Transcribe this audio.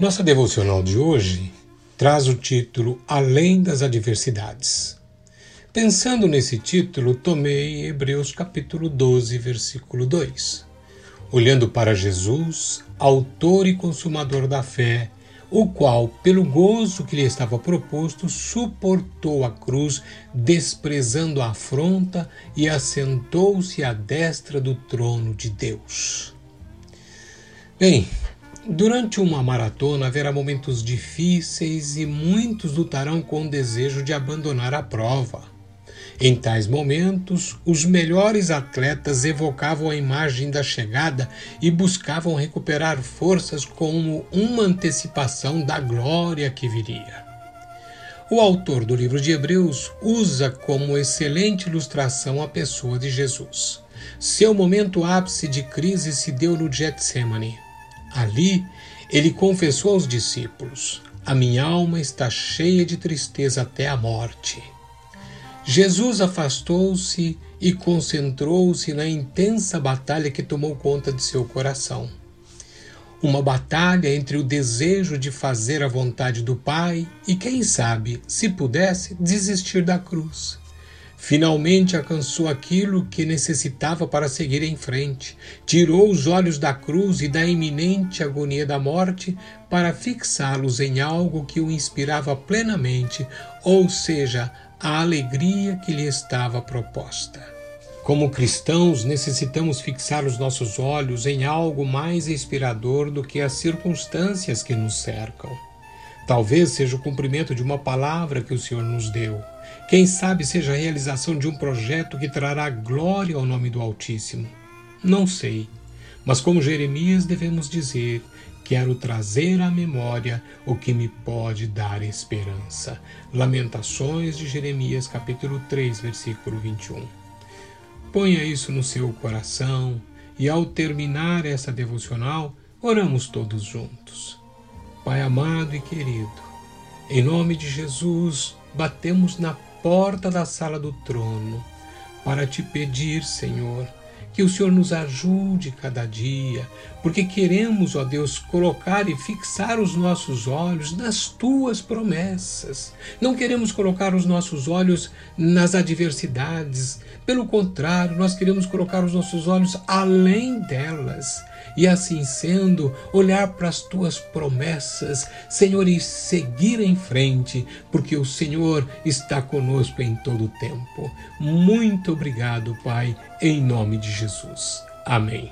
Nossa devocional de hoje traz o título Além das Adversidades. Pensando nesse título, tomei Hebreus capítulo 12, versículo 2. Olhando para Jesus, autor e consumador da fé, o qual, pelo gozo que lhe estava proposto, suportou a cruz, desprezando a afronta e assentou-se à destra do trono de Deus. Bem, Durante uma maratona haverá momentos difíceis e muitos lutarão com o desejo de abandonar a prova. Em tais momentos, os melhores atletas evocavam a imagem da chegada e buscavam recuperar forças como uma antecipação da glória que viria. O autor do livro de Hebreus usa como excelente ilustração a pessoa de Jesus. Seu momento ápice de crise se deu no Getsemane Ali, ele confessou aos discípulos: A minha alma está cheia de tristeza até a morte. Jesus afastou-se e concentrou-se na intensa batalha que tomou conta de seu coração. Uma batalha entre o desejo de fazer a vontade do Pai e, quem sabe, se pudesse, desistir da cruz. Finalmente alcançou aquilo que necessitava para seguir em frente. Tirou os olhos da cruz e da iminente agonia da morte para fixá-los em algo que o inspirava plenamente, ou seja, a alegria que lhe estava proposta. Como cristãos, necessitamos fixar os nossos olhos em algo mais inspirador do que as circunstâncias que nos cercam. Talvez seja o cumprimento de uma palavra que o Senhor nos deu. Quem sabe seja a realização de um projeto que trará glória ao nome do Altíssimo. Não sei, mas como Jeremias devemos dizer: quero trazer à memória o que me pode dar esperança. Lamentações de Jeremias, capítulo 3, versículo 21. Ponha isso no seu coração e ao terminar essa devocional, oramos todos juntos. Pai amado e querido, em nome de Jesus, batemos na porta da sala do trono para te pedir, Senhor, que o Senhor nos ajude cada dia, porque queremos, ó Deus, colocar e fixar os nossos olhos nas tuas promessas. Não queremos colocar os nossos olhos nas adversidades, pelo contrário, nós queremos colocar os nossos olhos além delas e assim sendo, olhar para as tuas promessas, Senhor, e seguir em frente, porque o Senhor está conosco em todo o tempo. Muito obrigado, Pai, em nome de Jesus. Amém.